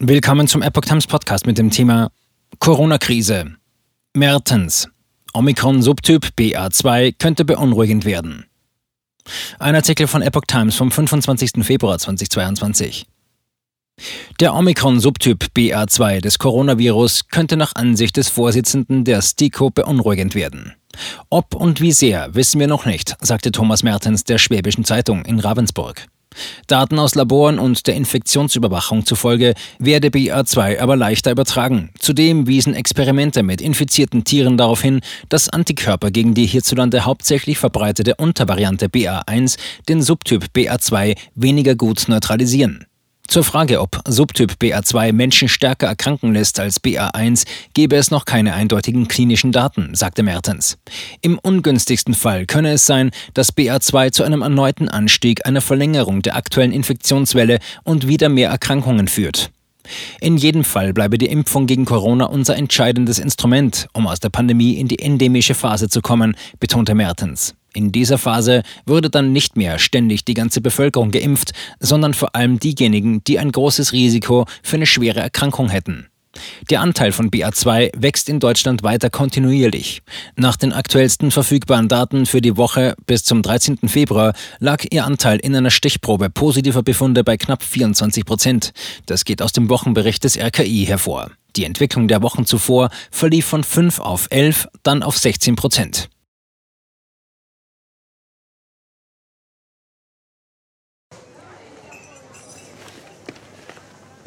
Willkommen zum Epoch Times Podcast mit dem Thema Corona-Krise. Mertens. Omikron-Subtyp BA2 könnte beunruhigend werden. Ein Artikel von Epoch Times vom 25. Februar 2022. Der Omikron-Subtyp BA2 des Coronavirus könnte nach Ansicht des Vorsitzenden der STIKO beunruhigend werden. Ob und wie sehr, wissen wir noch nicht, sagte Thomas Mertens der Schwäbischen Zeitung in Ravensburg. Daten aus Laboren und der Infektionsüberwachung zufolge werde BA2 aber leichter übertragen. Zudem wiesen Experimente mit infizierten Tieren darauf hin, dass Antikörper gegen die hierzulande hauptsächlich verbreitete Untervariante BA1 den Subtyp BA2 weniger gut neutralisieren. Zur Frage, ob Subtyp BA2 Menschen stärker erkranken lässt als BA1, gebe es noch keine eindeutigen klinischen Daten, sagte Mertens. Im ungünstigsten Fall könne es sein, dass BA2 zu einem erneuten Anstieg einer Verlängerung der aktuellen Infektionswelle und wieder mehr Erkrankungen führt. In jedem Fall bleibe die Impfung gegen Corona unser entscheidendes Instrument, um aus der Pandemie in die endemische Phase zu kommen, betonte Mertens. In dieser Phase würde dann nicht mehr ständig die ganze Bevölkerung geimpft, sondern vor allem diejenigen, die ein großes Risiko für eine schwere Erkrankung hätten. Der Anteil von BA2 wächst in Deutschland weiter kontinuierlich. Nach den aktuellsten verfügbaren Daten für die Woche bis zum 13. Februar lag ihr Anteil in einer Stichprobe positiver Befunde bei knapp 24 Prozent. Das geht aus dem Wochenbericht des RKI hervor. Die Entwicklung der Wochen zuvor verlief von 5 auf 11, dann auf 16 Prozent.